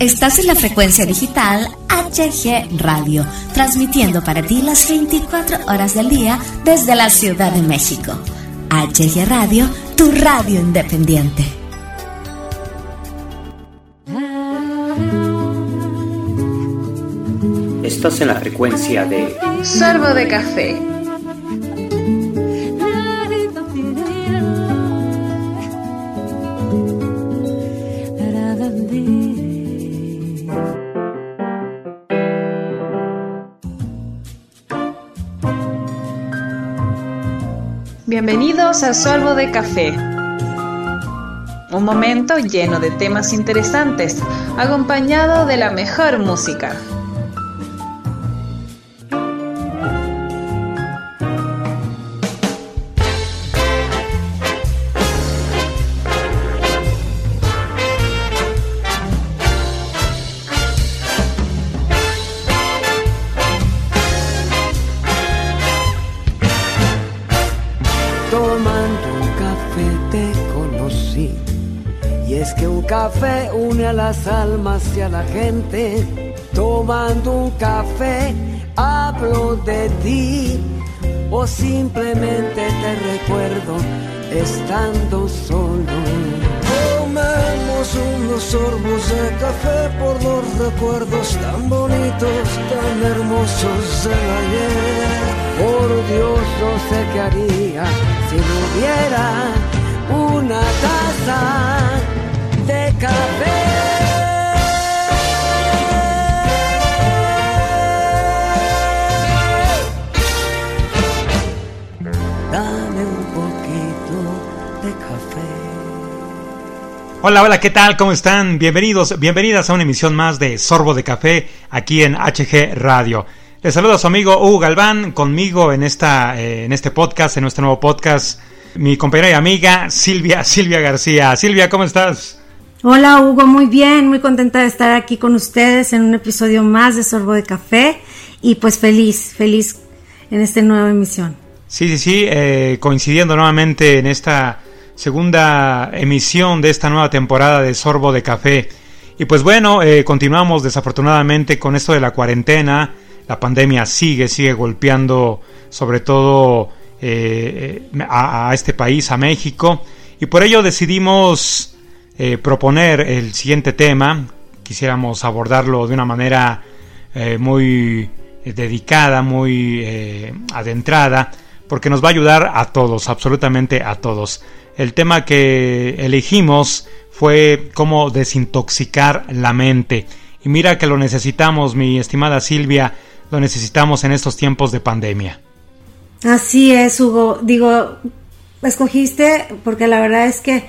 Estás en la frecuencia digital HG Radio, transmitiendo para ti las 24 horas del día desde la Ciudad de México. HG Radio, tu radio independiente. Estás en la frecuencia de Sorbo de Café Bienvenidos de Café. Un momento lleno de temas interesantes, acompañado de la mejor música. Las almas y a la gente. Tomando un café, hablo de ti. O simplemente te recuerdo estando solo. Tomemos unos sorbos de café por los recuerdos tan bonitos, tan hermosos del ayer. Por Dios, no sé qué haría si no hubiera una taza de café. Hola, hola, ¿qué tal? ¿Cómo están? Bienvenidos, bienvenidas a una emisión más de Sorbo de Café aquí en HG Radio. Les saluda a su amigo Hugo Galván, conmigo en, esta, eh, en este podcast, en nuestro nuevo podcast, mi compañera y amiga Silvia, Silvia García. Silvia, ¿cómo estás? Hola Hugo, muy bien, muy contenta de estar aquí con ustedes en un episodio más de Sorbo de Café y pues feliz, feliz en esta nueva emisión. Sí, sí, sí, eh, coincidiendo nuevamente en esta segunda emisión de esta nueva temporada de Sorbo de Café. Y pues bueno, eh, continuamos desafortunadamente con esto de la cuarentena. La pandemia sigue, sigue golpeando sobre todo eh, a, este país, a México. Y por ello decidimos eh, proponer el siguiente tema. Quisiéramos abordarlo de una manera muy dedicada, muy adentrada, porque nos va a ayudar a todos, absolutamente a todos. El tema que elegimos fue cómo desintoxicar la mente. Y mira que lo necesitamos, mi estimada Silvia, lo necesitamos en estos tiempos de pandemia. Así es, Hugo. Digo, escogiste porque la verdad es que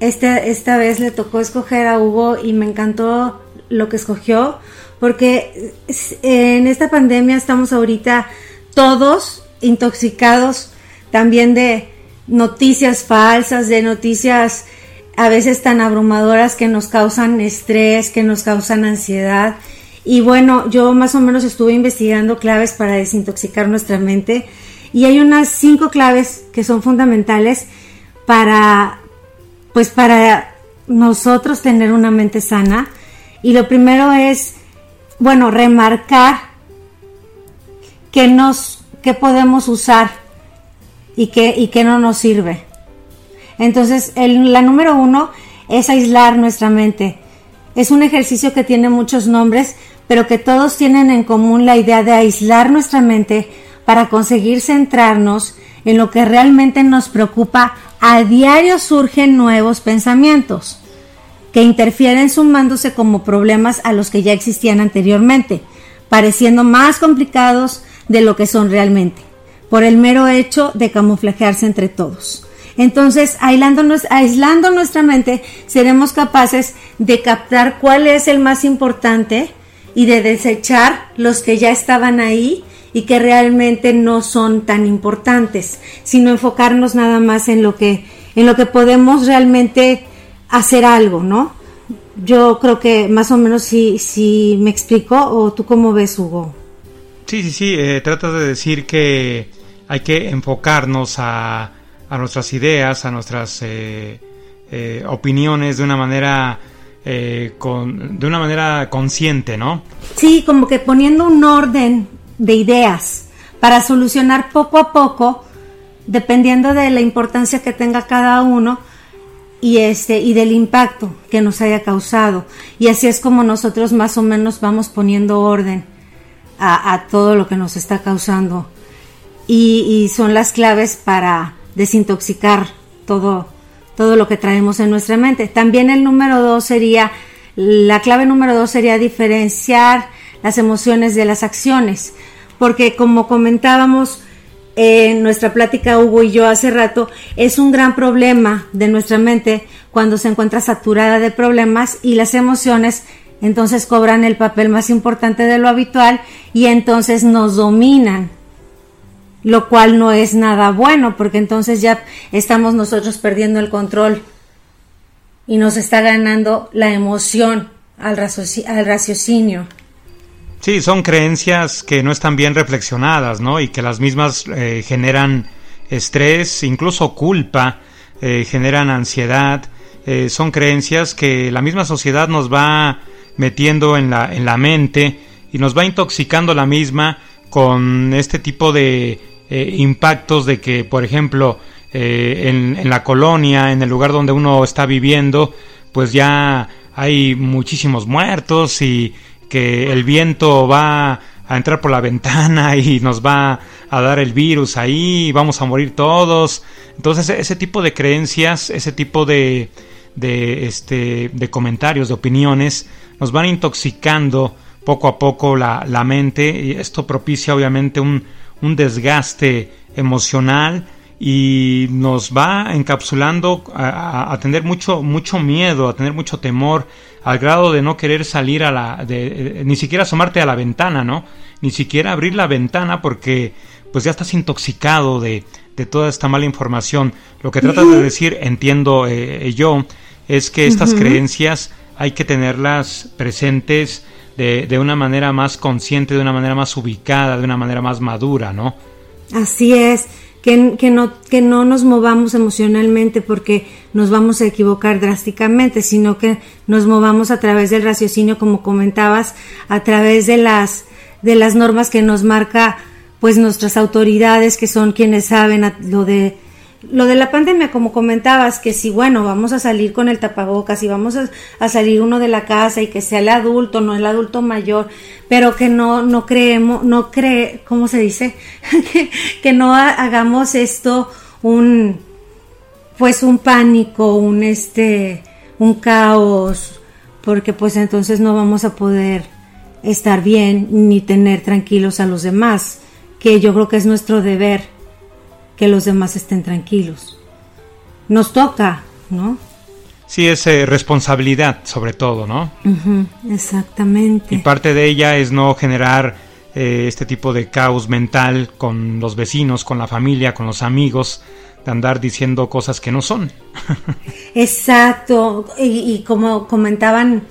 este, esta vez le tocó escoger a Hugo y me encantó lo que escogió porque en esta pandemia estamos ahorita todos intoxicados también de noticias falsas, de noticias a veces tan abrumadoras que nos causan estrés, que nos causan ansiedad. Y bueno, yo más o menos estuve investigando claves para desintoxicar nuestra mente y hay unas cinco claves que son fundamentales para, pues para nosotros tener una mente sana. Y lo primero es, bueno, remarcar que nos, que podemos usar y que, y que no nos sirve. Entonces, el, la número uno es aislar nuestra mente. Es un ejercicio que tiene muchos nombres, pero que todos tienen en común la idea de aislar nuestra mente para conseguir centrarnos en lo que realmente nos preocupa. A diario surgen nuevos pensamientos que interfieren sumándose como problemas a los que ya existían anteriormente, pareciendo más complicados de lo que son realmente por el mero hecho de camuflajearse entre todos. Entonces, aislando nuestra mente, seremos capaces de captar cuál es el más importante y de desechar los que ya estaban ahí y que realmente no son tan importantes, sino enfocarnos nada más en lo que, en lo que podemos realmente hacer algo, ¿no? Yo creo que más o menos si, si me explico, o tú cómo ves, Hugo. Sí, sí, sí, eh, trata de decir que hay que enfocarnos a, a nuestras ideas, a nuestras eh, eh, opiniones de una manera eh, de una manera consciente, ¿no? Sí, como que poniendo un orden de ideas para solucionar poco a poco, dependiendo de la importancia que tenga cada uno y este y del impacto que nos haya causado. Y así es como nosotros más o menos vamos poniendo orden a, todo lo que nos está causando. Y, y son las claves para desintoxicar todo todo lo que traemos en nuestra mente. También el número dos sería, la clave número dos sería diferenciar las emociones de las acciones, porque como comentábamos en nuestra plática Hugo y yo hace rato, es un gran problema de nuestra mente cuando se encuentra saturada de problemas y las emociones entonces cobran el papel más importante de lo habitual y entonces nos dominan lo cual no es nada bueno, porque entonces ya estamos nosotros perdiendo el control y nos está ganando la emoción al, raciocinio. Sí, son creencias que no están bien reflexionadas, ¿no? Y que las mismas eh, generan estrés, incluso culpa, eh, generan ansiedad. Eh, son creencias que la misma sociedad nos va metiendo en la, en la mente y nos va intoxicando la misma con este tipo de eh, impactos de que, por ejemplo, eh, en, la colonia, en el lugar donde uno está viviendo, pues ya hay muchísimos muertos y que el viento va a entrar por la ventana y nos va a dar el virus ahí, y vamos a morir todos. Entonces ese tipo de creencias, ese tipo de, de, este, de comentarios, de opiniones, nos van intoxicando poco a poco la, la mente y esto propicia obviamente un, un desgaste emocional y nos va encapsulando a, tener mucho mucho miedo, a tener mucho temor, al grado de no querer salir a la, de, ni siquiera asomarte a la ventana, ¿no? Ni siquiera abrir la ventana porque pues ya estás intoxicado de, de toda esta mala información. Lo que trata de decir, entiendo eh, yo, es que estas creencias hay que tenerlas presentes de, de, una manera más consciente, de una manera más ubicada, de una manera más madura, ¿no? Así es, que, que, no, que no nos movamos emocionalmente porque nos vamos a equivocar drásticamente, sino que nos movamos a través del raciocinio, como comentabas, a través de las, de las normas que nos marca pues nuestras autoridades, que son quienes saben lo de lo de la pandemia, como comentabas, que si, bueno, vamos a salir con el tapabocas y vamos a, salir uno de la casa y que sea el adulto, no el adulto mayor, pero que no, no creemos, no cree, ¿cómo se dice? que, no hagamos esto un, pues un pánico, un este, un caos, porque pues entonces no vamos a poder estar bien ni tener tranquilos a los demás, que yo creo que es nuestro deber que los demás estén tranquilos. Nos toca, ¿no? Sí, es eh, responsabilidad sobre todo, ¿no? exactamente. Y parte de ella es no generar eh, este tipo de caos mental con los vecinos, con la familia, con los amigos, de andar diciendo cosas que no son. Exacto. Y, como comentaban,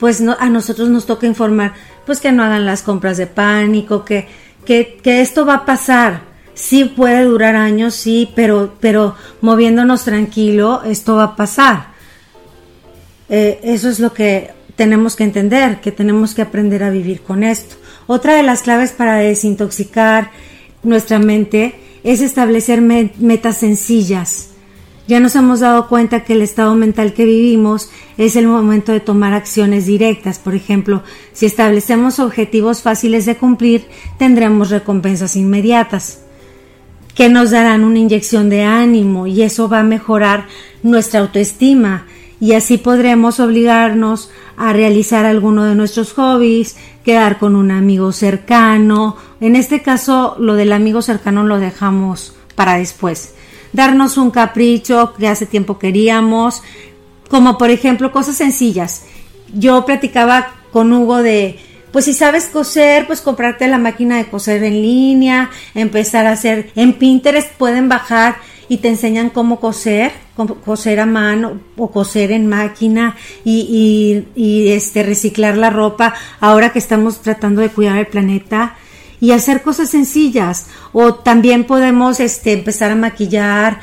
pues a nosotros nos toca informar, pues que no hagan las compras de pánico, que, que, que esto va a pasar sí puede durar años, sí, pero, pero moviéndonos tranquilo, esto va a pasar. Eh, eso es lo que tenemos que entender, que tenemos que aprender a vivir con esto. Otra de las claves para desintoxicar nuestra mente es establecer metas sencillas. Ya nos hemos dado cuenta que el estado mental que vivimos es el momento de tomar acciones directas. Por ejemplo, si establecemos objetivos fáciles de cumplir, tendremos recompensas inmediatas que nos darán una inyección de ánimo y eso va a mejorar nuestra autoestima y así podremos obligarnos a realizar alguno de nuestros hobbies, quedar con un amigo cercano. En este caso, lo del amigo cercano lo dejamos para después. Darnos un capricho que hace tiempo queríamos, como por ejemplo cosas sencillas. Yo platicaba con Hugo de pues si sabes coser, pues comprarte la máquina de coser en línea, empezar a hacer, en Pinterest pueden bajar y te enseñan cómo coser, coser a mano o coser en máquina y, y, este reciclar la ropa ahora que estamos tratando de cuidar el planeta y hacer cosas sencillas o también podemos este empezar a maquillar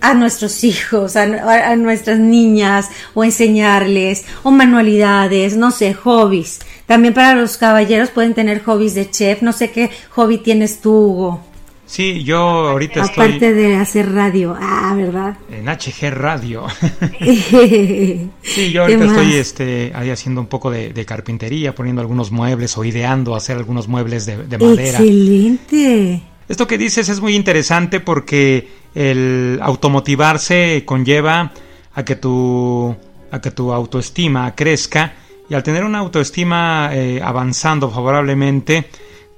a nuestros hijos, a, nuestras niñas, o enseñarles, o manualidades, no sé, hobbies. También para los caballeros pueden tener hobbies de chef. No sé qué hobby tienes tú, Hugo. Sí, yo ahorita estoy... Aparte de hacer radio, ah, ¿verdad? En HG Radio. sí, yo ahorita estoy este, ahí haciendo un poco de, carpintería, poniendo algunos muebles o ideando hacer algunos muebles de, de madera. Excelente. Esto que dices es muy interesante porque el automotivarse conlleva a que tu, a que tu autoestima crezca y al tener una autoestima eh, avanzando favorablemente,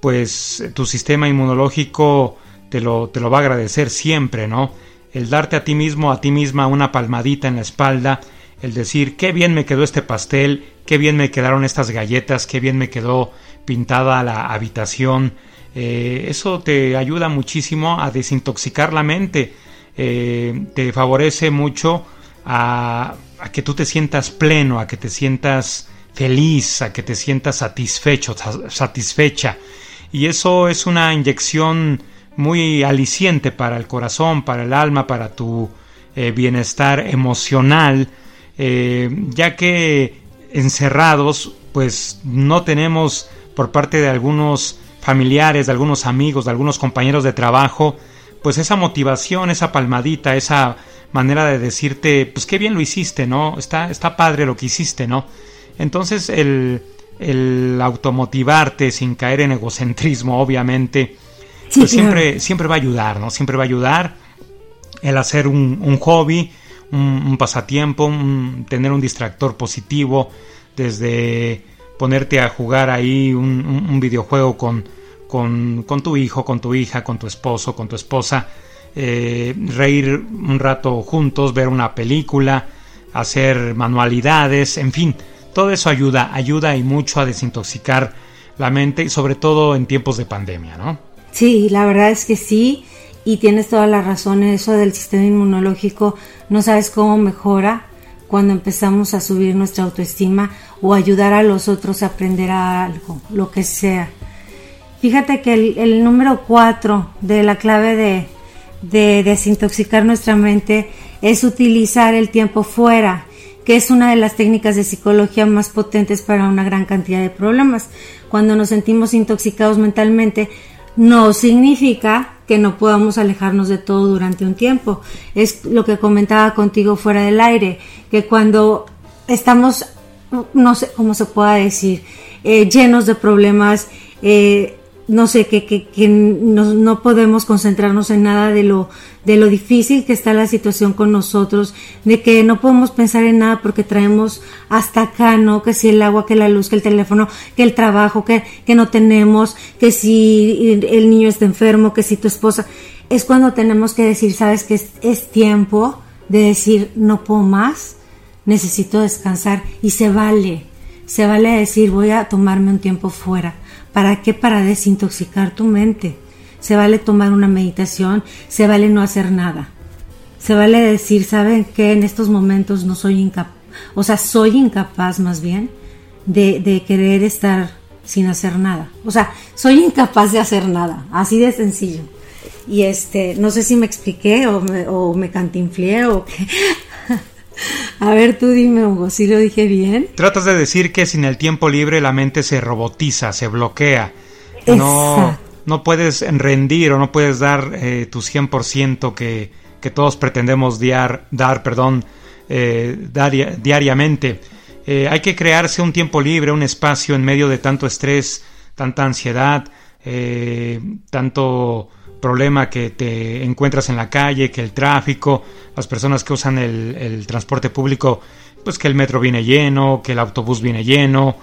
pues tu sistema inmunológico te lo, te lo va a agradecer siempre, ¿no? El darte a ti mismo, a ti misma una palmadita en la espalda, el decir, qué bien me quedó este pastel, qué bien me quedaron estas galletas, qué bien me quedó pintada la habitación, eh, eso te ayuda muchísimo a desintoxicar la mente, eh, te favorece mucho a, que tú te sientas pleno, a que te sientas feliz, a que te sientas satisfecho, satisfecha. Y eso es una inyección muy aliciente para el corazón, para el alma, para tu eh, bienestar emocional, ya que encerrados, pues no tenemos por parte de algunos familiares, de algunos amigos, de algunos compañeros de trabajo, pues esa motivación, esa palmadita, esa manera de decirte, pues qué bien lo hiciste, ¿no? Está, está padre lo que hiciste, ¿no? Entonces el, el automotivarte sin caer en egocentrismo, obviamente, pues siempre, siempre va a ayudar, ¿no? Siempre va a ayudar el hacer un, un hobby, un, pasatiempo, tener un distractor positivo, desde ponerte a jugar ahí un, videojuego con, con, tu hijo, con tu hija, con tu esposo, con tu esposa, eh, reír un rato juntos, ver una película, hacer manualidades, en fin, todo eso ayuda, ayuda y mucho a desintoxicar la mente y sobre todo en tiempos de pandemia, ¿no? Sí, la verdad es que sí, y tienes toda la razón, eso del sistema inmunológico, no sabes cómo mejora cuando empezamos a subir nuestra autoestima o ayudar a los otros a aprender algo, lo que sea. Fíjate que el, número cuatro de la clave de, de desintoxicar nuestra mente es utilizar el tiempo fuera, que es una de las técnicas de psicología más potentes para una gran cantidad de problemas. Cuando nos sentimos intoxicados mentalmente, no significa que no podamos alejarnos de todo durante un tiempo. Es lo que comentaba contigo fuera del aire, que cuando estamos, no sé cómo se pueda decir, eh, llenos de problemas, eh, no sé, que, que, no, podemos concentrarnos en nada de lo, de lo difícil que está la situación con nosotros, de que no podemos pensar en nada porque traemos hasta acá, ¿no? Que si el agua, que la luz, que el teléfono, que el trabajo, que, que no tenemos, que si el niño está enfermo, que si tu esposa. Es cuando tenemos que decir, sabes que es, es tiempo de decir, no puedo más, necesito descansar y se vale, se vale decir, voy a tomarme un tiempo fuera ¿Para qué? Para desintoxicar tu mente. Se vale tomar una meditación, se vale no hacer nada. Se vale decir, ¿saben qué? En estos momentos no soy incapaz, o sea, soy incapaz más bien de, querer estar sin hacer nada. O sea, soy incapaz de hacer nada, así de sencillo. Y este, no sé si me expliqué o me, o cantinflé o qué. A ver, tú dime, Hugo, si lo dije bien. Tratas de decir que sin el tiempo libre la mente se robotiza, se bloquea. No, no puedes rendir o no puedes dar eh, tu 100% que, que todos pretendemos dar, perdón, eh, diariamente. Eh, hay que crearse un tiempo libre, un espacio en medio de tanto estrés, tanta ansiedad, tanto problema que te encuentras en la calle, que el tráfico, las personas que usan el, transporte público, pues que el metro viene lleno, que el autobús viene lleno,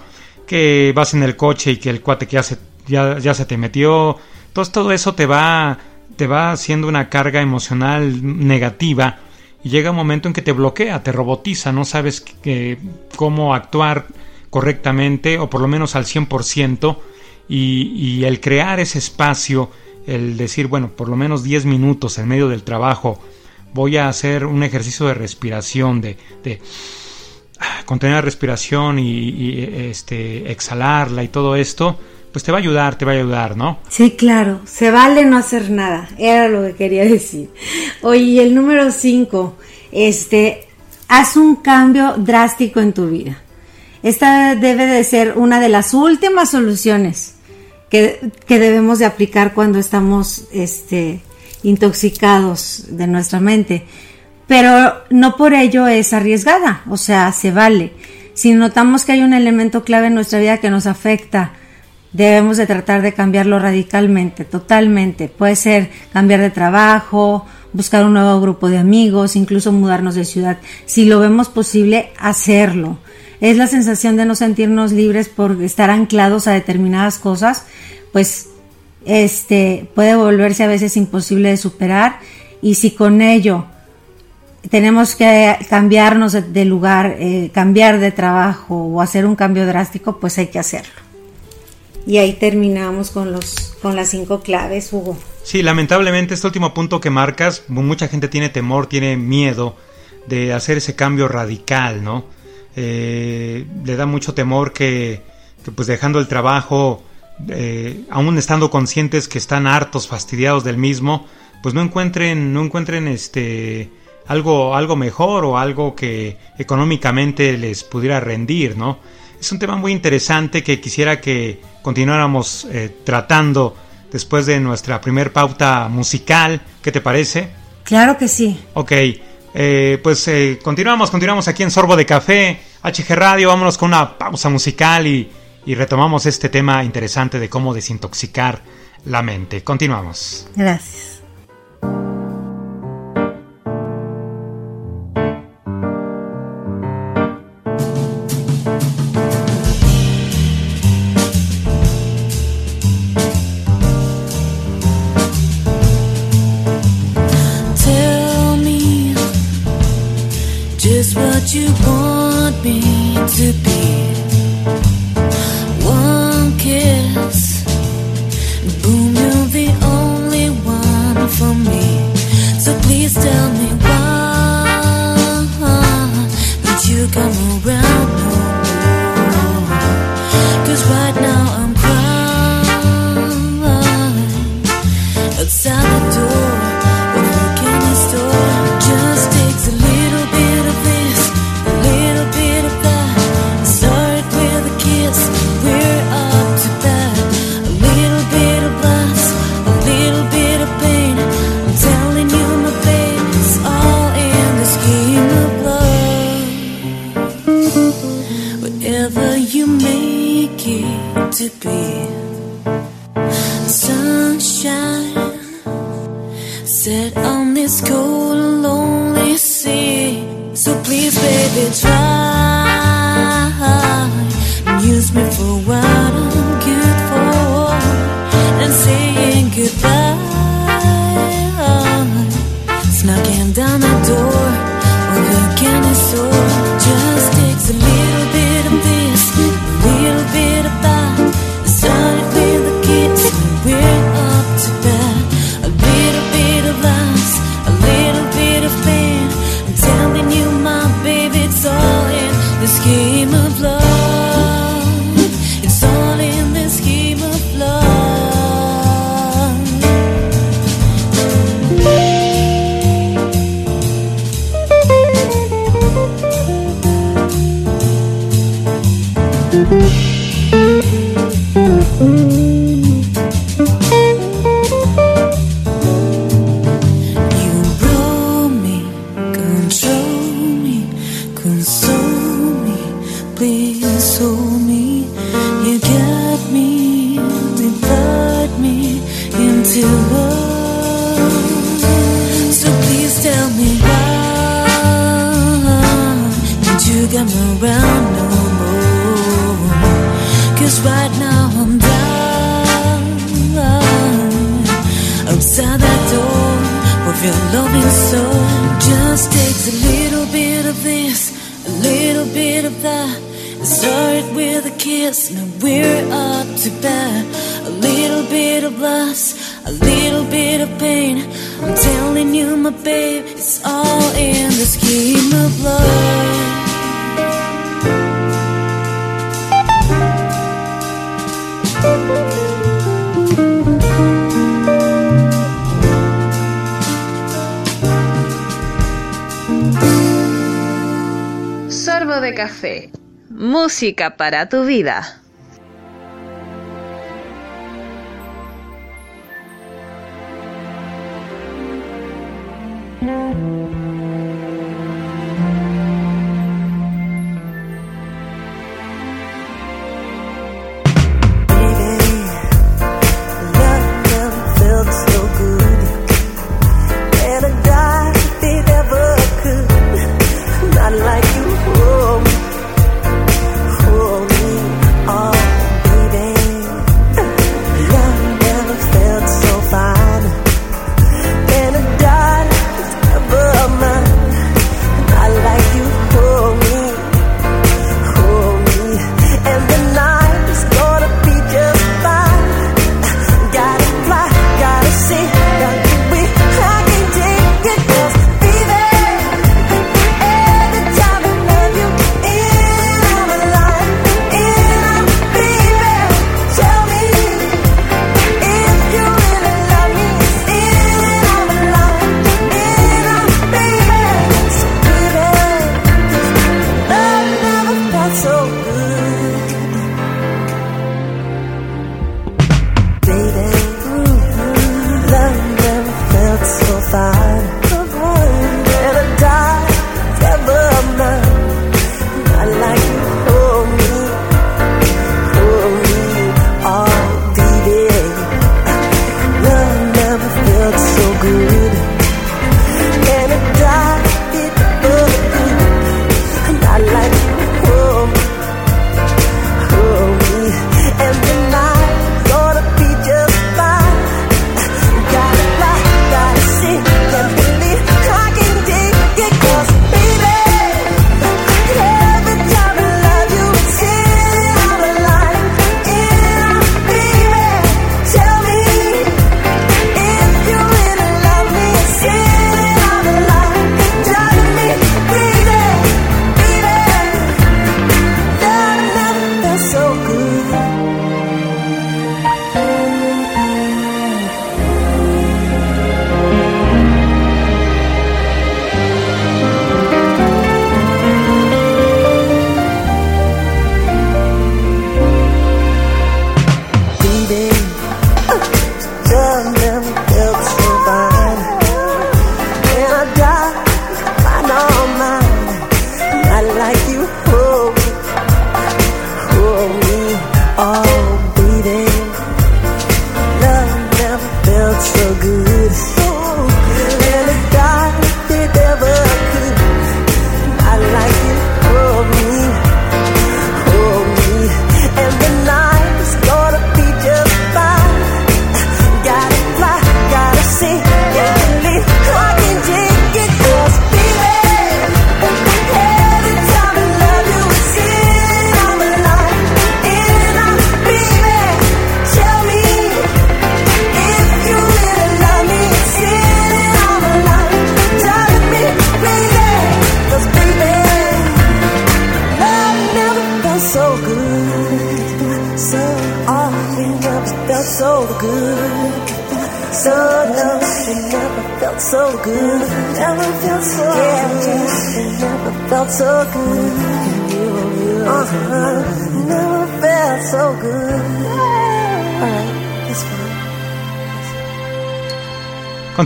que vas en el coche y que el cuate que ya se, ya, se te metió, todo, eso te va, te va haciendo una carga emocional negativa y llega un momento en que te bloquea, te robotiza, no sabes cómo actuar correctamente o por lo menos al 100% y, y el crear ese espacio el decir, bueno, por lo menos 10 minutos en medio del trabajo voy a hacer un ejercicio de respiración, de, de contener la respiración y, este, exhalarla y todo esto, pues te va a ayudar, te va a ayudar, ¿no? Sí, claro, se vale no hacer nada, era lo que quería decir. Oye, el número 5, este, haz un cambio drástico en tu vida. Esta debe de ser una de las últimas soluciones que, que debemos de aplicar cuando estamos este, intoxicados de nuestra mente. Pero no por ello es arriesgada, o sea, se vale. Si notamos que hay un elemento clave en nuestra vida que nos afecta, debemos de tratar de cambiarlo radicalmente, totalmente. Puede ser cambiar de trabajo, buscar un nuevo grupo de amigos, incluso mudarnos de ciudad. Si lo vemos posible, hacerlo. Es la sensación de no sentirnos libres por estar anclados a determinadas cosas, pues este puede volverse a veces imposible de superar y si con ello tenemos que cambiarnos de, lugar, eh, cambiar de trabajo o hacer un cambio drástico, pues hay que hacerlo. Y ahí terminamos con los con las cinco claves, Hugo. Sí, lamentablemente este último punto que marcas, mucha gente tiene temor, tiene miedo de hacer ese cambio radical, ¿no? Eh, le da mucho temor que, que pues dejando el trabajo, eh, aún estando conscientes que están hartos, fastidiados del mismo, pues no encuentren, no encuentren este algo, algo mejor o algo que económicamente les pudiera rendir, ¿no? Es un tema muy interesante que quisiera que continuáramos eh, tratando después de nuestra primer pauta musical. ¿Qué te parece? Claro que sí. Ok, eh, pues eh, continuamos, continuamos aquí en Sorbo de Café, HG Radio, vámonos con una pausa musical y, y retomamos este tema interesante de cómo desintoxicar la mente. Continuamos. Gracias. Música Música para tu vida.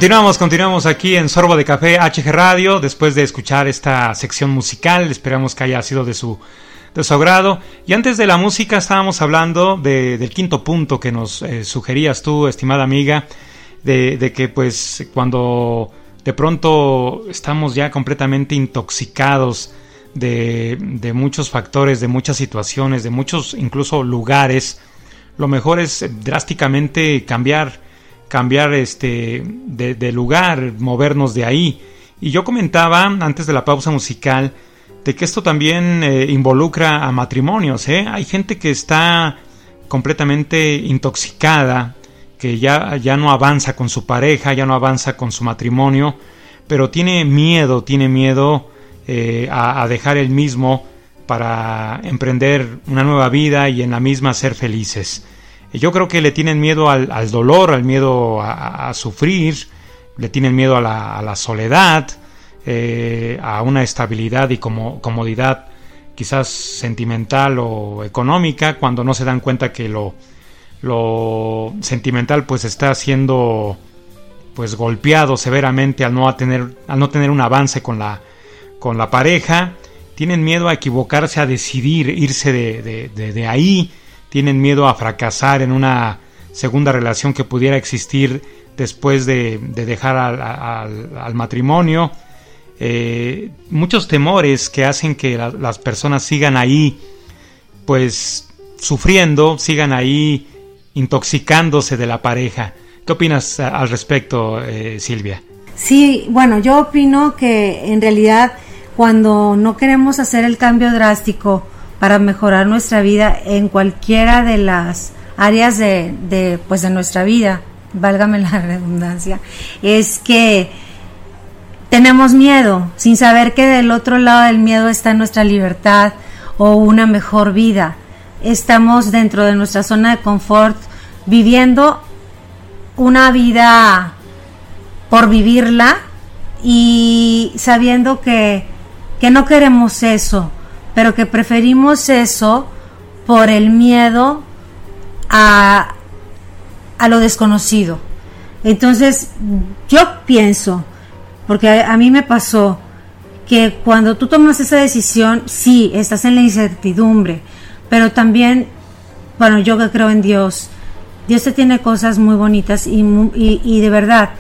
Continuamos, continuamos aquí en Sorbo de Café HG Radio, después de escuchar esta sección musical, esperamos que haya sido de su, de su agrado. Y antes de la música estábamos hablando del quinto punto que nos eh, sugerías tú, estimada amiga, de, que pues cuando de pronto estamos ya completamente intoxicados de, de muchos factores, de muchas situaciones, de muchos incluso lugares, lo mejor es drásticamente cambiar cambiar este de, lugar, movernos de ahí. Y yo comentaba antes de la pausa musical de que esto también eh, involucra a matrimonios. ¿eh? Hay gente que está completamente intoxicada, que ya, ya no avanza con su pareja, ya no avanza con su matrimonio, pero tiene miedo, tiene miedo eh, a, dejar el mismo para emprender una nueva vida y en la misma ser felices. Yo creo que le tienen miedo al, dolor, al miedo a, sufrir, le tienen miedo a la, soledad, eh, a una estabilidad y como, comodidad quizás sentimental o económica, cuando no se dan cuenta que lo, lo sentimental pues está siendo pues golpeado severamente al no tener, al no tener un avance con la, con la pareja, tienen miedo a equivocarse, a decidir irse de, de, ahí, tienen miedo a fracasar en una segunda relación que pudiera existir después de, dejar al, matrimonio. Eh, muchos temores que hacen que las personas sigan ahí, pues sufriendo, sigan ahí intoxicándose de la pareja. ¿Qué opinas al respecto, eh, Silvia? Sí, bueno, yo opino que en realidad cuando no queremos hacer el cambio drástico para mejorar nuestra vida en cualquiera de las áreas de, pues de nuestra vida, válgame la redundancia, es que tenemos miedo, sin saber que del otro lado del miedo está nuestra libertad o una mejor vida. Estamos dentro de nuestra zona de confort viviendo una vida por vivirla y sabiendo que, que no queremos eso, pero que preferimos eso por el miedo a, a lo desconocido. Entonces, yo pienso, porque a, mí me pasó, que cuando tú tomas esa decisión, sí, estás en la incertidumbre, pero también, bueno, yo que creo en Dios, Dios te tiene cosas muy bonitas y, y, de verdad,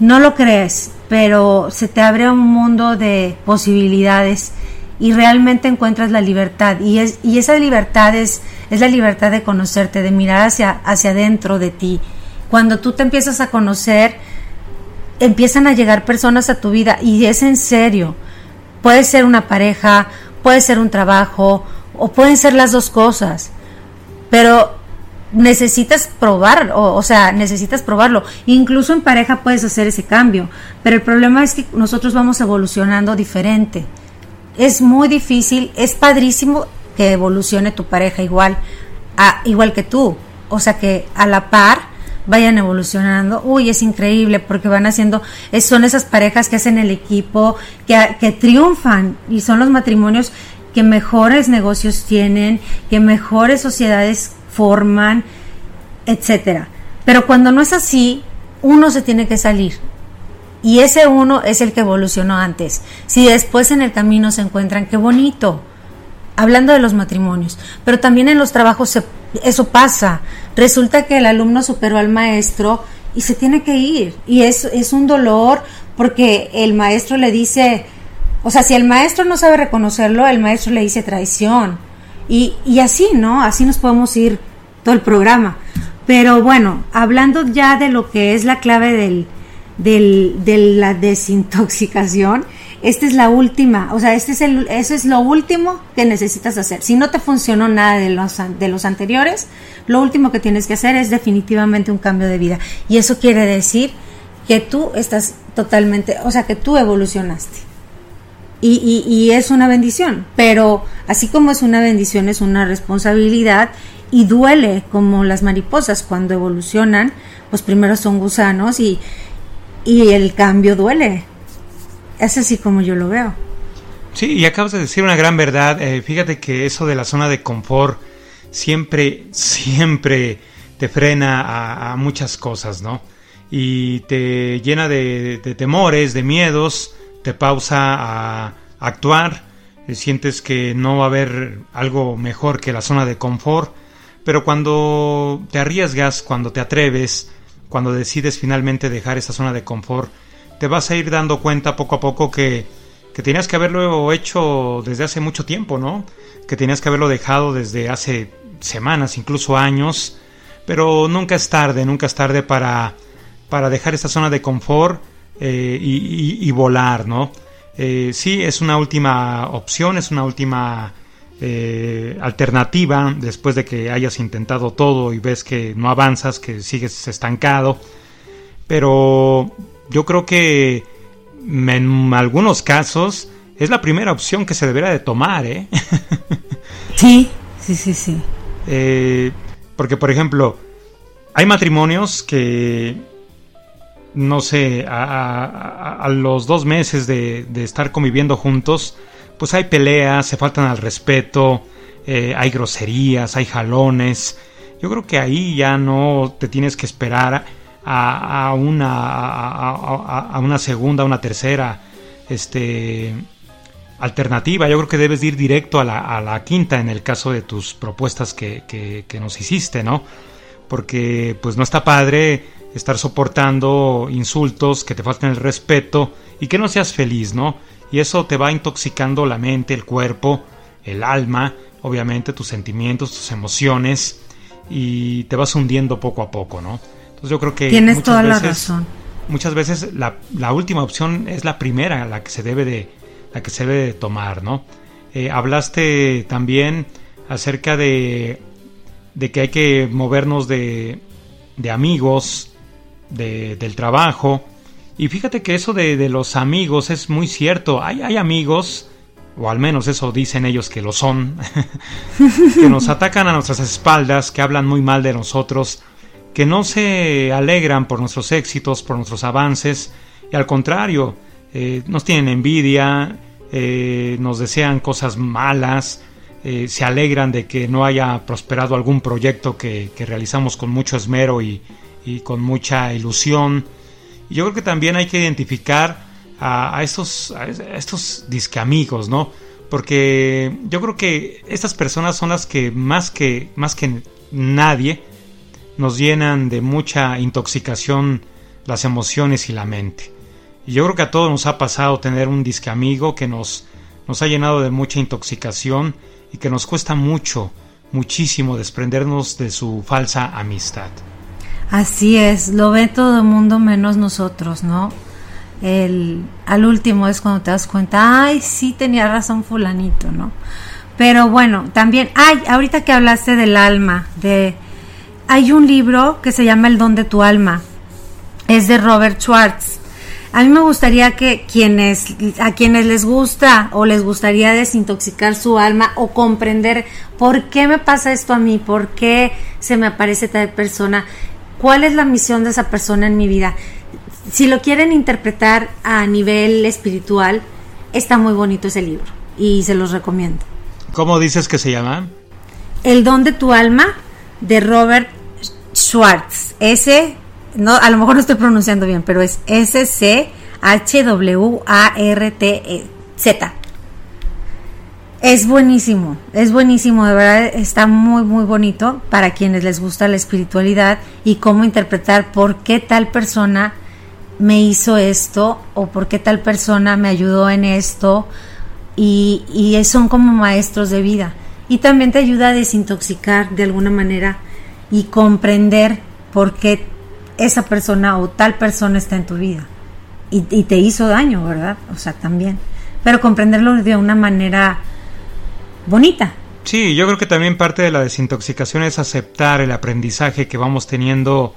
no lo crees, pero se te abre un mundo de posibilidades y realmente encuentras la libertad. Y, es, y esa libertad es, la libertad de conocerte, de mirar hacia, hacia adentro de ti. Cuando tú te empiezas a conocer, empiezan a llegar personas a tu vida y es en serio. Puede ser una pareja, puede ser un trabajo o pueden ser las dos cosas. Pero necesitas probar, o, sea, necesitas probarlo. Incluso en pareja puedes hacer ese cambio, pero el problema es que nosotros vamos evolucionando diferente. Es muy difícil, es padrísimo que evolucione tu pareja igual, a, igual que tú, o sea que a la par vayan evolucionando. Uy, es increíble porque van haciendo, son esas parejas que hacen el equipo, que, que triunfan y son los matrimonios que mejores negocios tienen, que mejores sociedades forman, etcétera. Pero cuando no es así, uno se tiene que salir. Y ese uno es el que evolucionó antes. Si después en el camino se encuentran, qué bonito. Hablando de los matrimonios, pero también en los trabajos eso pasa. Resulta que el alumno superó al maestro y se tiene que ir. Y es, es un dolor porque el maestro le dice, o sea, si el maestro no sabe reconocerlo, el maestro le dice traición. Y, y así, ¿no? Así nos podemos ir todo el programa. Pero bueno, hablando ya de lo que es la clave del, del, de la desintoxicación, esta es la última, o sea, este es el, eso es lo último que necesitas hacer. Si no te funcionó nada de los, de los anteriores, lo último que tienes que hacer es definitivamente un cambio de vida. Y eso quiere decir que tú estás totalmente, o sea, que tú evolucionaste. Y, y, y, es una bendición, pero así como es una bendición, es una responsabilidad y duele como las mariposas cuando evolucionan, pues primero son gusanos y, y el cambio duele. Es así como yo lo veo. Sí, y acabas de decir una gran verdad. Eh, fíjate que eso de la zona de confort siempre, siempre te frena a, muchas cosas, ¿no? Y te llena de, de temores, de miedos, te pausa a actuar, sientes que no va a haber algo mejor que la zona de confort pero cuando te arriesgas, cuando te atreves, cuando decides finalmente dejar esa zona de confort, te vas a ir dando cuenta poco a poco que, que tenías que haberlo hecho desde hace mucho tiempo, ¿no? Que tenías que haberlo dejado desde hace semanas, incluso años, pero nunca es tarde, nunca es tarde para, para dejar esa zona de confort eh, y, volar, ¿no? Eh, sí, es una última opción, es una última eh, alternativa después de que hayas intentado todo y ves que no avanzas, que sigues estancado. Pero yo creo que en algunos casos es la primera opción que se debería de tomar, ¿eh? Sí, sí, sí, sí. Eh, porque, por ejemplo, hay matrimonios que, no sé, a, los dos meses de, de estar conviviendo juntos, pues hay peleas, se faltan al respeto, eh, hay groserías, hay jalones. Yo creo que ahí ya no te tienes que esperar a, una, a, una segunda, a una tercera este, alternativa. Yo creo que debes ir directo a la, quinta en el caso de tus propuestas que, que, nos hiciste, ¿no? Porque pues no está padre estar soportando insultos, que te falten el respeto y que no seas feliz, ¿no? Y eso te va intoxicando la mente, el cuerpo, el alma, obviamente tus sentimientos, tus emociones y te vas hundiendo poco a poco, ¿no? Entonces yo creo que tienes toda la razón. Muchas veces la, la, última opción es la primera, la que se debe de, la que se debe tomar, ¿no? Eh, hablaste también acerca de, de que hay que movernos de, de amigos, de, del trabajo. Y fíjate que eso de, de, los amigos es muy cierto. Hay, hay amigos, o al menos eso dicen ellos que lo son, que nos atacan a nuestras espaldas, que hablan muy mal de nosotros, que no se alegran por nuestros éxitos, por nuestros avances, y al contrario, eh, nos tienen envidia, eh, nos desean cosas malas, eh, se alegran de que no haya prosperado algún proyecto que, realizamos con mucho esmero y, con mucha ilusión. Y yo creo que también hay que identificar a, estos, a estos ¿no? Porque yo creo que estas personas son las que más que, más que nadie nos llenan de mucha intoxicación las emociones y la mente. Y yo creo que a todos nos ha pasado tener un disque amigo que nos, nos ha llenado de mucha intoxicación y que nos cuesta mucho, muchísimo desprendernos de su falsa amistad. Así es, lo ve todo el mundo menos nosotros, ¿no? El, al último es cuando te das cuenta, ay, sí tenía razón fulanito, ¿no? Pero bueno, también, ay, ahorita que hablaste del alma, de, hay un libro que se llama El don de tu alma, es de Robert Schwartz a mí me gustaría que quienes, a quienes les gusta o les gustaría desintoxicar su alma o comprender por qué me pasa esto a mí, por qué se me aparece tal persona, cuál es la misión de esa persona en mi vida. Si lo quieren interpretar a nivel espiritual, está muy bonito ese libro y se los recomiendo. ¿Cómo dices que se llama? El don de tu alma de Robert Schwartz. Ese no, a lo mejor no estoy pronunciando bien, pero es S-C-H-W-A-R-T-Z. Es buenísimo, es buenísimo, de verdad está muy, muy bonito para quienes les gusta la espiritualidad y cómo interpretar por qué tal persona me hizo esto o por qué tal persona me ayudó en esto y, y son como maestros de vida. Y también te ayuda a desintoxicar de alguna manera y comprender por qué esa persona o tal persona está en tu vida y, te hizo daño, ¿verdad? O sea, también. Pero comprenderlo de una manera bonita. Sí, yo creo que también parte de la desintoxicación es aceptar el aprendizaje que vamos teniendo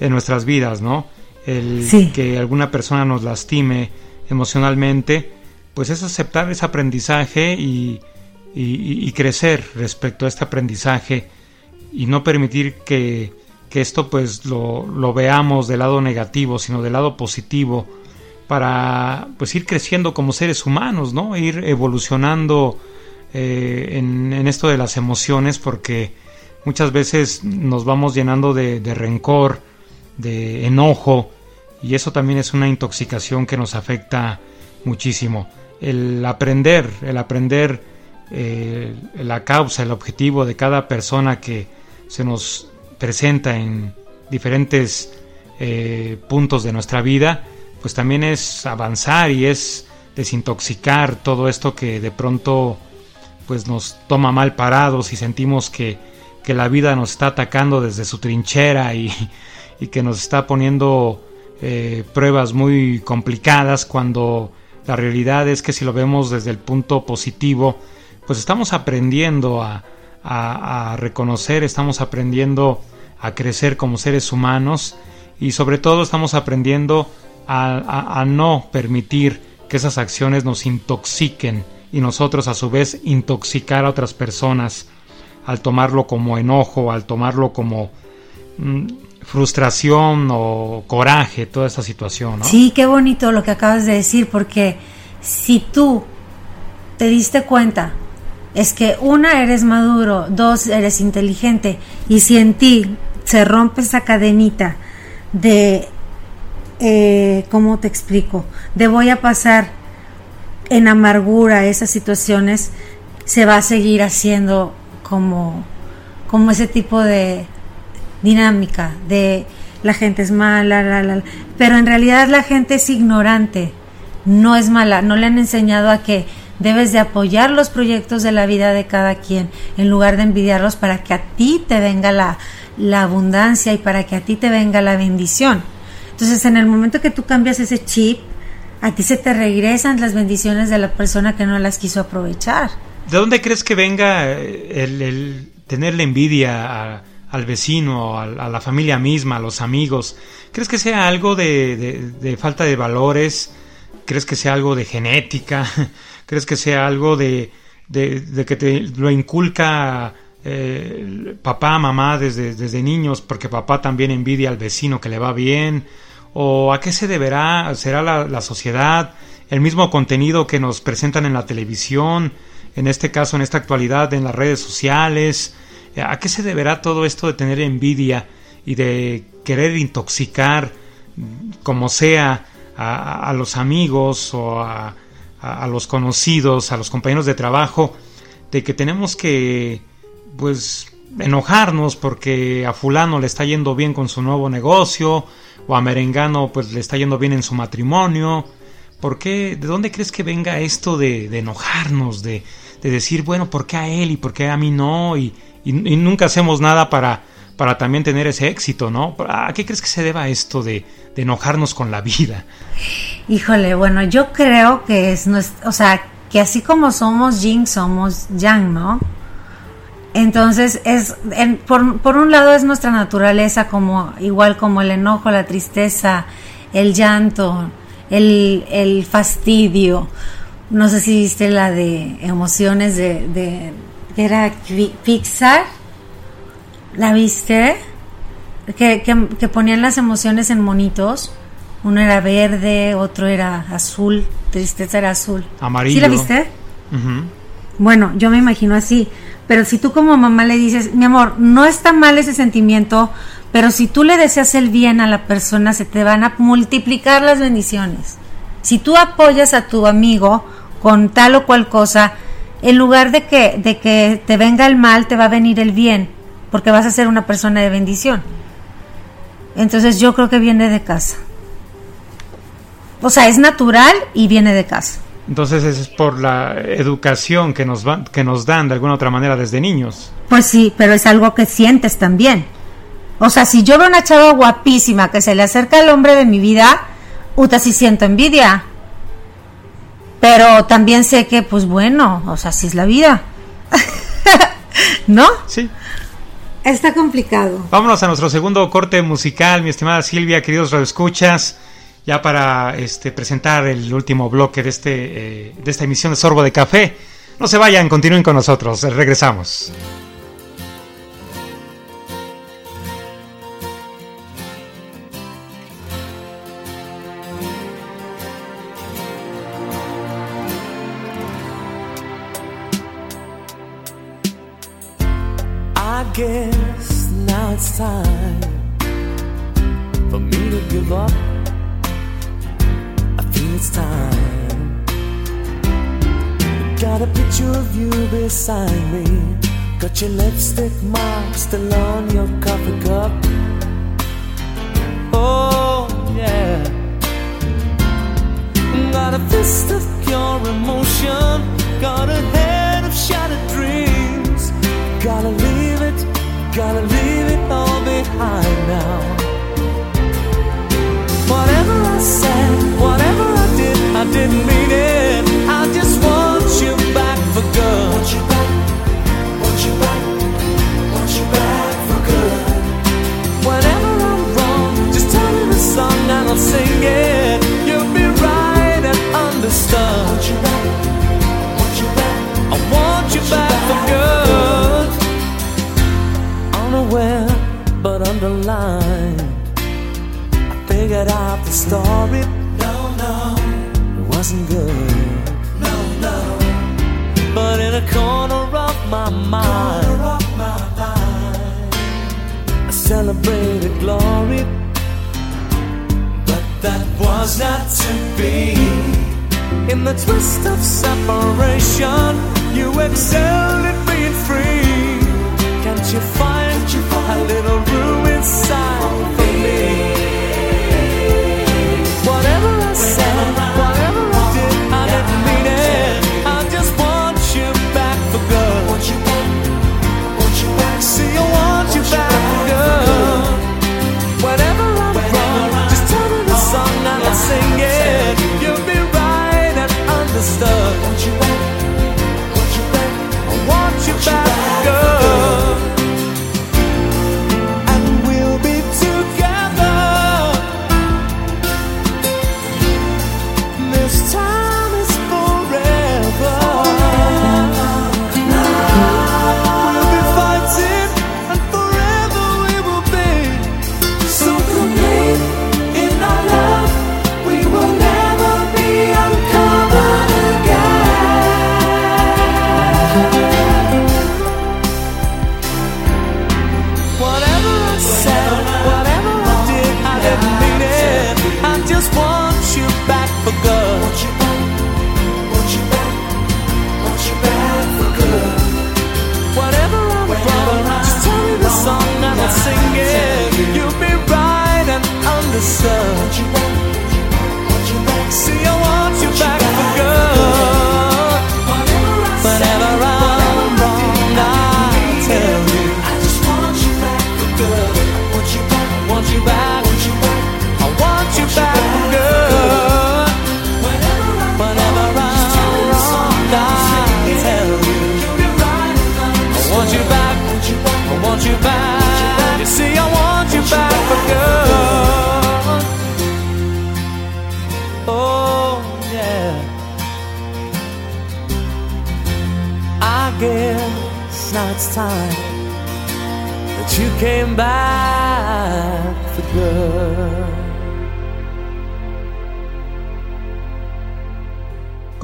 en nuestras vidas, ¿no? El que alguna persona nos lastime emocionalmente, pues es aceptar ese aprendizaje y, y crecer respecto a este aprendizaje y no permitir que que esto pues lo, lo, veamos del lado negativo, sino del lado positivo, para pues ir creciendo como seres humanos, ¿no? Ir evolucionando eh, en, esto de las emociones, porque muchas veces nos vamos llenando de, rencor, de enojo, y eso también es una intoxicación que nos afecta muchísimo. El aprender, el aprender eh, la causa, el objetivo de cada persona que se nos presenta en diferentes eh, puntos de nuestra vida, pues también es avanzar y es desintoxicar todo esto que de pronto pues nos toma mal parados y sentimos que, que la vida nos está atacando desde su trinchera y, y que nos está poniendo eh, pruebas muy complicadas cuando la realidad es que si lo vemos desde el punto positivo pues estamos aprendiendo a, a, a reconocer, estamos aprendiendo a crecer como seres humanos y sobre todo estamos aprendiendo a, no permitir que esas acciones nos intoxiquen y nosotros a su vez intoxicar a otras personas al tomarlo como enojo, al tomarlo como mm, frustración o coraje, toda esta situación. Sí, qué bonito lo que acabas de decir, porque si tú te diste cuenta es que una eres maduro, dos eres inteligente y si en ti se rompe esa cadenita de, eh, ¿cómo te explico? De voy a pasar en amargura esas situaciones, se va a seguir haciendo como, como ese tipo de dinámica de la gente es mala, la, pero en realidad la gente es ignorante, no es mala, no le han enseñado a que debes de apoyar los proyectos de la vida de cada quien en lugar de envidiarlos para que a ti te venga la, la abundancia y para que a ti te venga la bendición. Entonces en el momento que tú cambias ese chip, a ti se te regresan las bendiciones de la persona que no las quiso aprovechar. ¿De dónde crees que venga el, el tener la envidia al vecino, a, la familia misma, a los amigos? ¿Crees que sea algo de, falta de valores? ¿Crees que sea algo de genética? ¿Crees que sea algo de, de, que te lo inculca eh, papá, mamá desde, desde niños, porque papá también envidia al vecino que le va bien? ¿O a qué se deberá? ¿Será la, la sociedad? ¿El mismo contenido que nos presentan en la televisión? En este caso, en esta actualidad, en las redes sociales. ¿A qué se deberá todo esto de tener envidia y de querer intoxicar, como sea, a, a los amigos o a, a, los conocidos, a los compañeros de trabajo, de que tenemos que, pues, enojarnos porque a fulano le está yendo bien con su nuevo negocio o a Merengano pues le está yendo bien en su matrimonio. ¿Por qué? ¿De dónde crees que venga esto de, enojarnos, de, decir, bueno, ¿por qué a él y por qué a mí no? Y, nunca hacemos nada para, para también tener ese éxito, ¿no? ¿A qué crees que se deba esto de, de enojarnos con la vida? Híjole, bueno, yo creo que es, o sea, que así como somos yin, somos yang, ¿no? Entonces, es, por, por, un lado es nuestra naturaleza, como, igual como el enojo, la tristeza, el llanto, el, el fastidio. No sé si viste la de emociones de, de era Pixar. ¿La viste? Que, que, que ponían las emociones en monitos. Uno era verde, otro era azul, tristeza era azul. Amarillo. ¿Sí la viste? Bueno, yo me imagino así. Pero si tú como mamá le dices, mi amor, no está mal ese sentimiento, pero si tú le deseas el bien a la persona, se te van a multiplicar las bendiciones. Si tú apoyas a tu amigo con tal o cual cosa, en lugar de que, de que te venga el mal, te va a venir el bien, porque vas a ser una persona de bendición. Entonces yo creo que viene de casa. O sea, es natural y viene de casa. Entonces es por la educación que nos, que nos dan de alguna otra manera desde niños. Pues sí, pero es algo que sientes también. O sea, si yo veo una chava guapísima que se le acerca al hombre de mi vida, uta sí siento envidia. Pero también sé que, pues bueno, o sea, así es la vida. ¿No? Sí. Está complicado. Vámonos a nuestro segundo corte musical, mi estimada Silvia, queridos radioescuchas ya para este, presentar el último bloque de, este, eh, de esta emisión de Sorbo de Café. No se vayan, continúen con nosotros, regresamos. Beside me. Got your lipstick mark still on your coffee cup. Oh, yeah. Got a fist of pure emotion. Got a head of shattered dreams. Gotta leave it, gotta leave it all behind but underlined, I figured out the story No, no, it wasn't good. No, no. But in a corner of my mind. Of my mind. I celebrated glory, but that was not to be. In the twist of separation, you excelled at being free. Can't you find a little room inside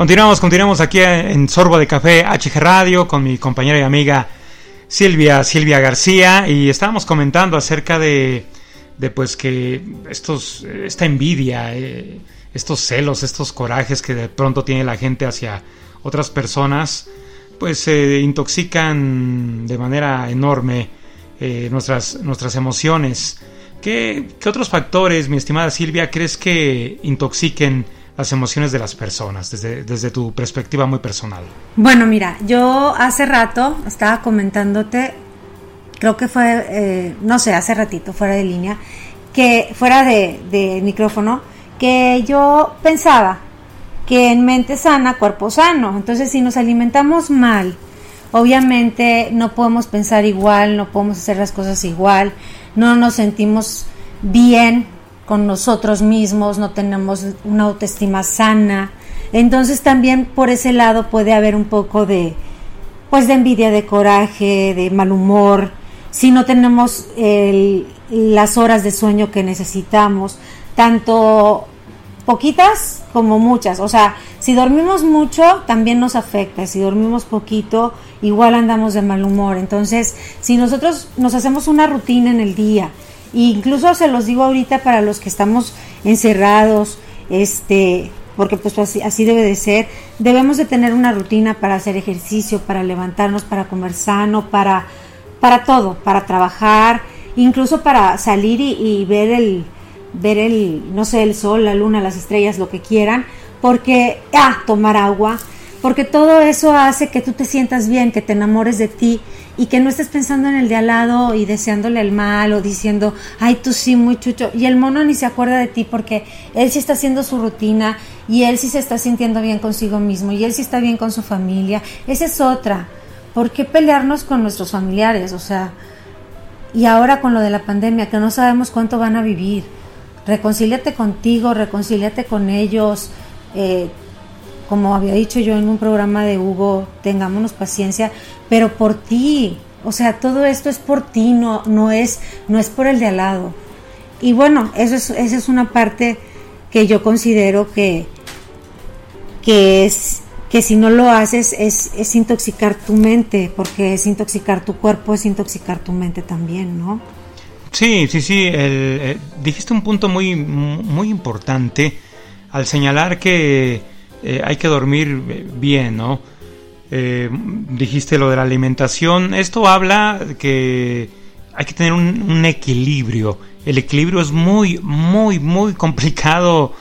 Continuamos, continuamos aquí en Sorbo de Café HG Radio con mi compañera y amiga Silvia, Silvia García y estábamos comentando acerca de, de pues que estos, esta envidia, eh, estos celos, estos corajes que de pronto tiene la gente hacia otras personas, pues se intoxican de manera enorme eh, nuestras, nuestras emociones. ¿Qué, ¿Qué otros factores, mi estimada Silvia, crees que intoxiquen las emociones de las personas desde, desde tu perspectiva muy personal? Bueno, mira, yo hace rato estaba comentándote, creo que fue, eh, no sé, hace ratito, fuera de línea, que fuera de, de micrófono, que yo pensaba que en mente sana, cuerpo sano. Entonces, si nos alimentamos mal, obviamente no podemos pensar igual, no podemos hacer las cosas igual, no nos sentimos bien con nosotros mismos, no tenemos una autoestima sana. Entonces también por ese lado puede haber un poco de pues de envidia, de coraje, de mal humor, si no tenemos el, las horas de sueño que necesitamos, tanto poquitas como muchas. O sea, si dormimos mucho, también nos afecta. Si dormimos poquito, igual andamos de mal humor. Entonces, si nosotros nos hacemos una rutina en el día, incluso se los digo ahorita para los que estamos encerrados, este, porque pues así, así debe de ser, debemos de tener una rutina para hacer ejercicio, para levantarnos, para comer sano, para, para todo, para trabajar, incluso para salir y, y ver el, ver el, no sé, el sol, la luna, las estrellas, lo que quieran, porque, ah, tomar agua, porque todo eso hace que tú te sientas bien, que te enamores de ti y que no estés pensando en el de al lado y deseándole el mal o diciendo, ay, tú sí, muy chucho. Y el mono ni se acuerda de ti porque él sí está haciendo su rutina y él sí se está sintiendo bien consigo mismo y él sí está bien con su familia. Esa es otra. ¿Por qué pelearnos con nuestros familiares? O sea, y ahora con lo de la pandemia, que no sabemos cuánto van a vivir. Reconcíliate contigo, reconcíliate con ellos. Eh, como había dicho yo en un programa de Hugo, tengámonos paciencia, pero por ti, o sea, todo esto es por ti, no, no, es, no es por el de al lado. Y bueno, eso es, esa es una parte que yo considero que, que es que si no lo haces es, es intoxicar tu mente, porque es intoxicar tu cuerpo, es intoxicar tu mente también, ¿no? Sí, sí, sí. eh, dijiste un punto muy, muy importante al señalar que eh, hay que dormir eh, bien, ¿no? Eh, dijiste lo de la alimentación. Esto habla que hay que tener un, equilibrio. El equilibrio es muy, muy, muy complicado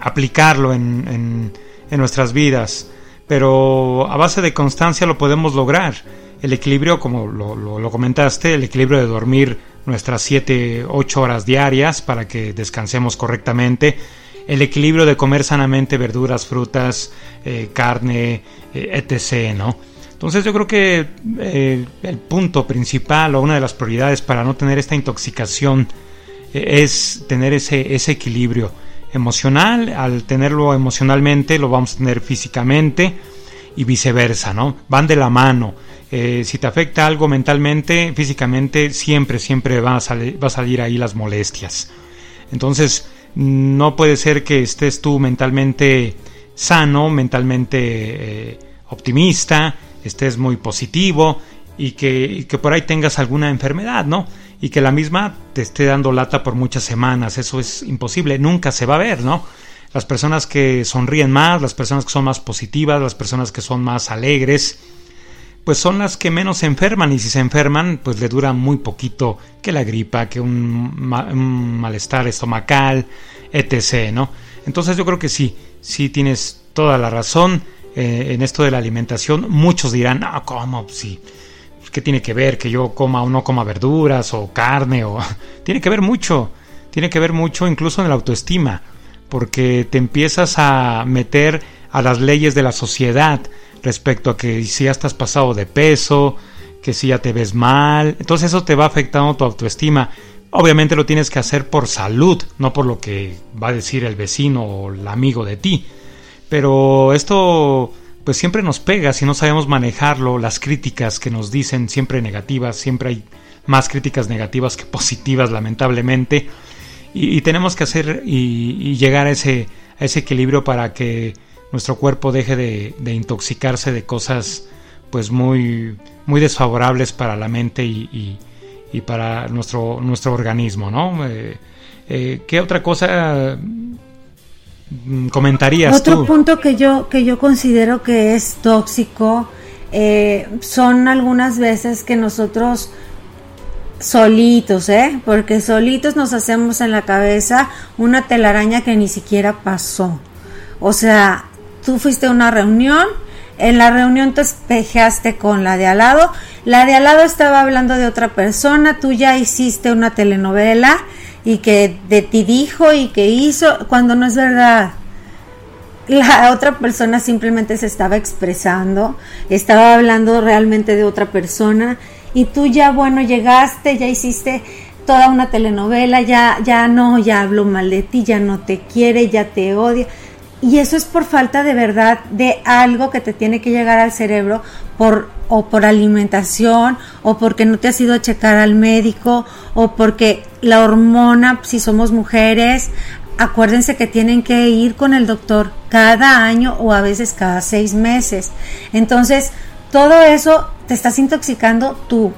aplicarlo en, en- nuestras vidas. Pero a base de constancia lo podemos lograr. El equilibrio, como lo comentaste, el equilibrio de dormir nuestras 7, 8 horas diarias para que descansemos correctamente. El equilibrio de comer sanamente verduras, frutas, eh, carne, eh, etc. ¿no? Entonces yo creo que eh, el punto principal o una de las prioridades para no tener esta intoxicación es tener ese, ese equilibrio emocional. Al tenerlo emocionalmente lo vamos a tener físicamente y viceversa, ¿no? Van de la mano. Si te afecta algo mentalmente, físicamente, siempre, siempre va a, va a salir ahí las molestias. Entonces, no puede ser que estés tú mentalmente sano, mentalmente eh, optimista, estés muy positivo y que, y que por ahí tengas alguna enfermedad, ¿no? Y que la misma te esté dando lata por muchas semanas. Eso es imposible, nunca se va a ver, ¿no? Las personas que sonríen más, las personas que son más positivas, las personas que son más alegres, pues son las que menos se enferman y si se enferman pues le dura muy poquito que la gripa, que un, ma- un malestar estomacal, etc. ¿no? Entonces yo creo que sí, sí tienes toda la razón eh, en esto de la alimentación. Muchos dirán, no, ¿cómo? Sí. ¿Qué tiene que ver que yo coma o no coma verduras o carne? o Tiene que ver mucho, tiene que ver mucho incluso en la autoestima, porque te empiezas a meter a las leyes de la sociedad respecto a que si ya estás pasado de peso, que si ya te ves mal, entonces eso te va afectando tu autoestima. Obviamente lo tienes que hacer por salud, no por lo que va a decir el vecino o el amigo de ti. Pero esto pues siempre nos pega si no sabemos manejarlo, las críticas que nos dicen siempre negativas, siempre hay más críticas negativas que positivas lamentablemente y, tenemos que hacer y, llegar a ese equilibrio para que nuestro cuerpo deje de, de intoxicarse de cosas pues muy, muy desfavorables para la mente y, y- y para nuestro, nuestro organismo, ¿no? Eh, eh, ¿Qué otra cosa mm, comentarías Otro tú? punto que yo, que yo considero que es tóxico eh, son algunas veces que nosotros solitos, ¿eh? Porque solitos nos hacemos en la cabeza una telaraña que ni siquiera pasó. O sea, tú fuiste a una reunión, en la reunión te espejaste con la de al lado, la de al lado estaba hablando de otra persona, tú ya hiciste una telenovela y que de ti dijo y que hizo, cuando no es verdad la otra persona simplemente se estaba expresando, estaba hablando realmente de otra persona y tú ya, bueno, llegaste, ya hiciste toda una telenovela, ya, ya no, ya habló mal de ti, ya no te quiere, ya te odia. Y eso es por falta de verdad de algo que te tiene que llegar al cerebro por o por alimentación o porque no te has ido a checar al médico o porque la hormona, si somos mujeres, acuérdense que tienen que ir con el doctor cada año o a veces cada seis meses. Entonces, todo eso te estás intoxicando tú,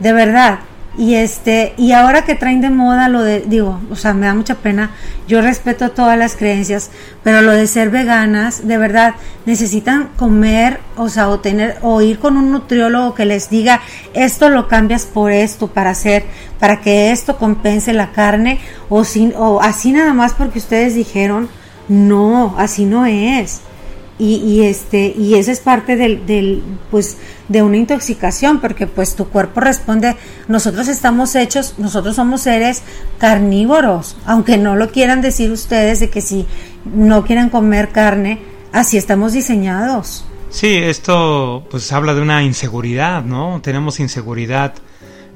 de verdad. Y este, y ahora que traen de moda lo de, digo, o sea, me da mucha pena, yo respeto todas las creencias, pero lo de ser veganas, de verdad, necesitan comer, o sea, o tener, o ir con un nutriólogo que les diga, esto lo cambias por esto, para hacer, para que esto compense la carne, o sin, o así nada más porque ustedes dijeron, no, así no es y, y este y esa es parte del, del pues de una intoxicación porque pues tu cuerpo responde nosotros estamos hechos nosotros somos seres carnívoros aunque no lo quieran decir ustedes de que si no quieren comer carne así estamos diseñados Sí, esto pues habla de una inseguridad, ¿no? Tenemos inseguridad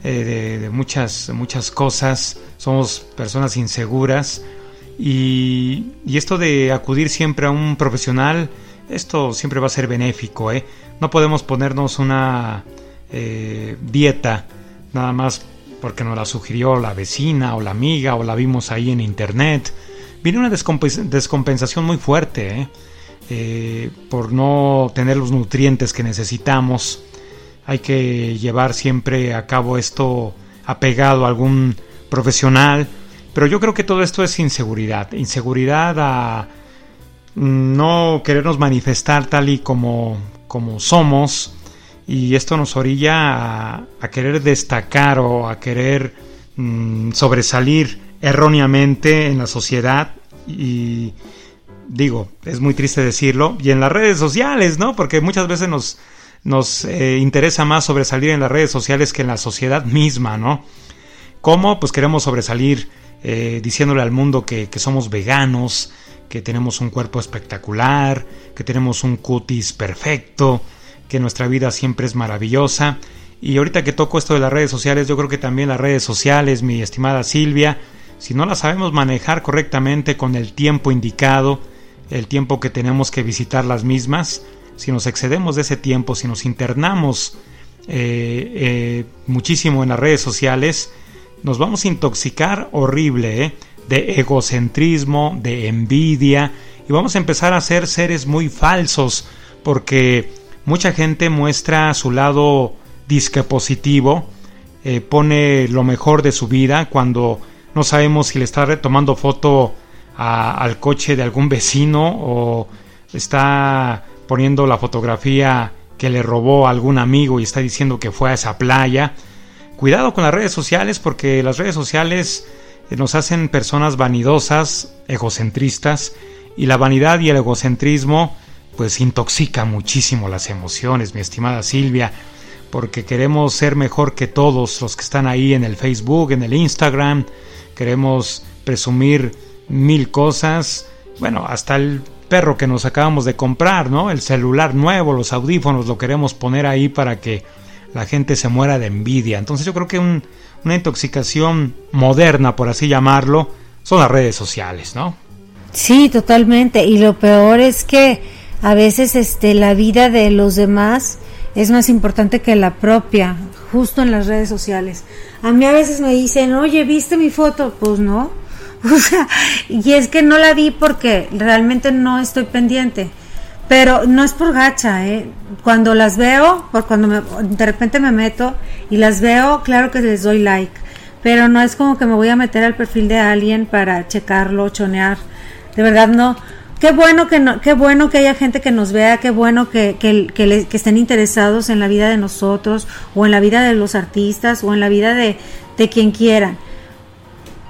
eh, de, muchas, muchas cosas, somos personas inseguras y esto de acudir siempre a un profesional, esto siempre va a ser benéfico, ¿eh? No podemos ponernos una eh, dieta nada más porque nos la sugirió la vecina o la amiga o la vimos ahí en internet. Viene una descompens- descompensación muy fuerte, ¿eh? eh, por no tener los nutrientes que necesitamos. Hay que llevar siempre a cabo esto apegado a algún profesional. Pero yo creo que todo esto es inseguridad. Inseguridad a no querernos manifestar tal y como, como somos. Y esto nos orilla a, querer destacar o a querer mm, sobresalir erróneamente en la sociedad. Y digo, es muy triste decirlo. Y en las redes sociales, ¿no? Porque muchas veces nos, nos eh, interesa más sobresalir en las redes sociales que en la sociedad misma, ¿no? ¿Cómo? Pues queremos sobresalir eh, diciéndole al mundo que, que, somos veganos, que tenemos un cuerpo espectacular, que tenemos un cutis perfecto, que nuestra vida siempre es maravillosa. Y ahorita que toco esto de las redes sociales, yo creo que también las redes sociales, mi estimada Silvia, si no las sabemos manejar correctamente con el tiempo indicado, el tiempo que tenemos que visitar las mismas, si nos excedemos de ese tiempo, si nos internamos eh, eh, muchísimo en las redes sociales, nos vamos a intoxicar horrible ¿eh? De egocentrismo, de envidia y vamos a empezar a ser seres muy falsos porque mucha gente muestra su lado disque positivo, eh, pone lo mejor de su vida cuando no sabemos si le está retomando foto al coche de algún vecino o está poniendo la fotografía que le robó a algún amigo y está diciendo que fue a esa playa. Cuidado con las redes sociales porque las redes sociales nos hacen personas vanidosas, egocentristas, y la vanidad y el egocentrismo pues intoxica muchísimo las emociones, mi estimada Silvia, porque queremos ser mejor que todos los que están ahí en el Facebook, en el Instagram, queremos presumir mil cosas, bueno, hasta el perro que nos acabamos de comprar, ¿no? El celular nuevo, los audífonos, lo queremos poner ahí para que la gente se muera de envidia. Entonces yo creo que una intoxicación moderna, por así llamarlo, son las redes sociales, ¿no? Sí, totalmente. Y lo peor es que a veces este, la vida de los demás es más importante que la propia, justo en las redes sociales. A mí a veces me dicen, oye, ¿viste mi foto? Pues no. Y es que no la vi porque realmente no estoy pendiente. Pero no es por gacha, ¿eh? Cuando las veo, por cuando de repente me meto y las veo, claro que les doy like. Pero no es como que me voy a meter al perfil de alguien para checarlo, chonear. De verdad no. Qué bueno que no, qué bueno que haya gente que nos vea, qué bueno que, que, que, que estén interesados en la vida de nosotros, o en la vida de los artistas, o en la vida de, de quien quieran.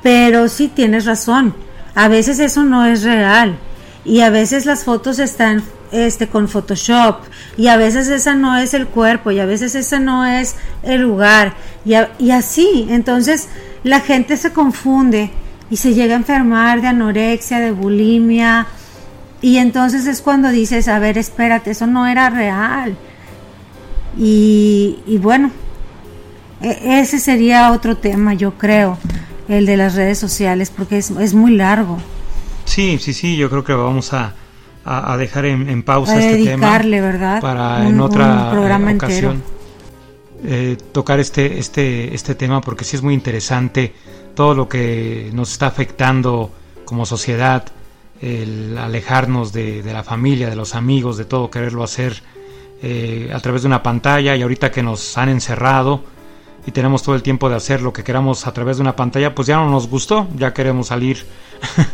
Pero sí tienes razón. A veces eso no es real. Y a veces las fotos están este con Photoshop. Y a veces esa no es el cuerpo y a veces ese no es el lugar. Y, y así entonces la gente se confunde y se llega a enfermar de anorexia de bulimia. Y entonces es cuando dices a ver espérate eso no era real y, y bueno e, ese sería otro tema yo creo el de las redes sociales porque es, es muy largo. Sí sí sí yo creo que vamos a a, dejar en, pausa este tema ¿verdad? para en otra programa ocasión. Eh, tocar este, este, este tema porque sí es muy interesante todo lo que nos está afectando como sociedad, el alejarnos de, la familia, de los amigos, de todo, quererlo hacer eh, a través de una pantalla y ahorita que nos han encerrado y tenemos todo el tiempo de hacer lo que queramos a través de una pantalla, pues ya no nos gustó, ya queremos salir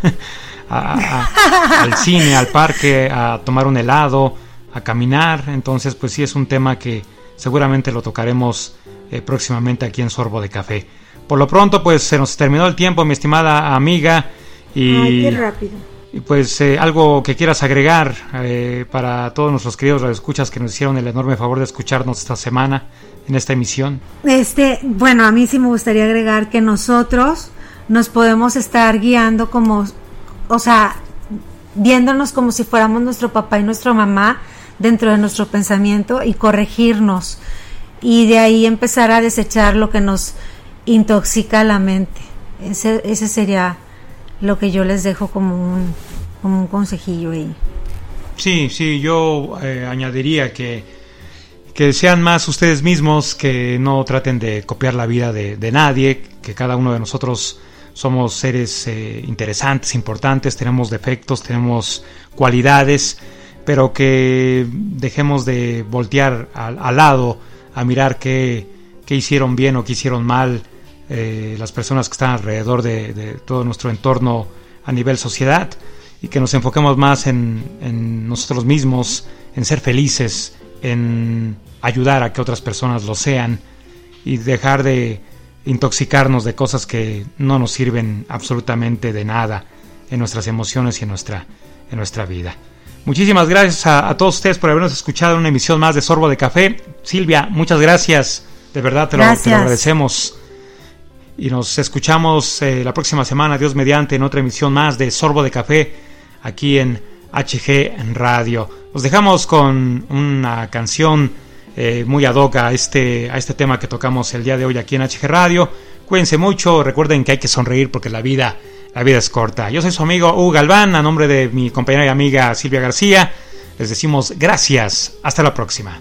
al cine, al parque, a tomar un helado, a caminar. Entonces, pues sí es un tema que seguramente lo tocaremos eh, próximamente aquí en Sorbo de Café. Por lo pronto, pues se nos terminó el tiempo, mi estimada amiga. Y, rápido. Y pues eh, algo que quieras agregar eh, para todos nuestros queridos radioescuchas que nos hicieron el enorme favor de escucharnos esta semana en esta emisión. Este, bueno, a mí sí me gustaría agregar que nosotros nos podemos estar guiando como o sea, viéndonos como si fuéramos nuestro papá y nuestra mamá dentro de nuestro pensamiento y corregirnos y de ahí empezar a desechar lo que nos intoxica la mente. Ese, ese sería lo que yo les dejo como un, como un consejillo ahí. Sí, sí, yo eh, añadiría que, que sean más ustedes mismos, que no traten de copiar la vida de, de nadie, que cada uno de nosotros somos seres eh, interesantes, importantes, tenemos defectos, tenemos cualidades, pero que dejemos de voltear al, lado a mirar qué, qué, hicieron bien o qué hicieron mal eh, las personas que están alrededor de, todo nuestro entorno a nivel sociedad y que nos enfoquemos más en nosotros mismos, en ser felices, en ayudar a que otras personas lo sean y dejar de intoxicarnos de cosas que no nos sirven absolutamente de nada en nuestras emociones y en nuestra, en nuestra vida. Muchísimas gracias a, a, todos ustedes por habernos escuchado en una emisión más de Sorbo de Café. Silvia, muchas gracias. De verdad te lo, te lo agradecemos. Y nos escuchamos eh, la próxima semana, Dios mediante, en otra emisión más de Sorbo de Café, aquí en HG Radio. Nos dejamos con una canción eh, muy ad hoc a este, a este tema que tocamos el día de hoy aquí en HG Radio. Cuídense mucho, recuerden que hay que sonreír porque la vida la vida es corta. Yo soy su amigo Hugo Galván, a nombre de mi compañera y amiga Silvia García, les decimos gracias. Hasta la próxima.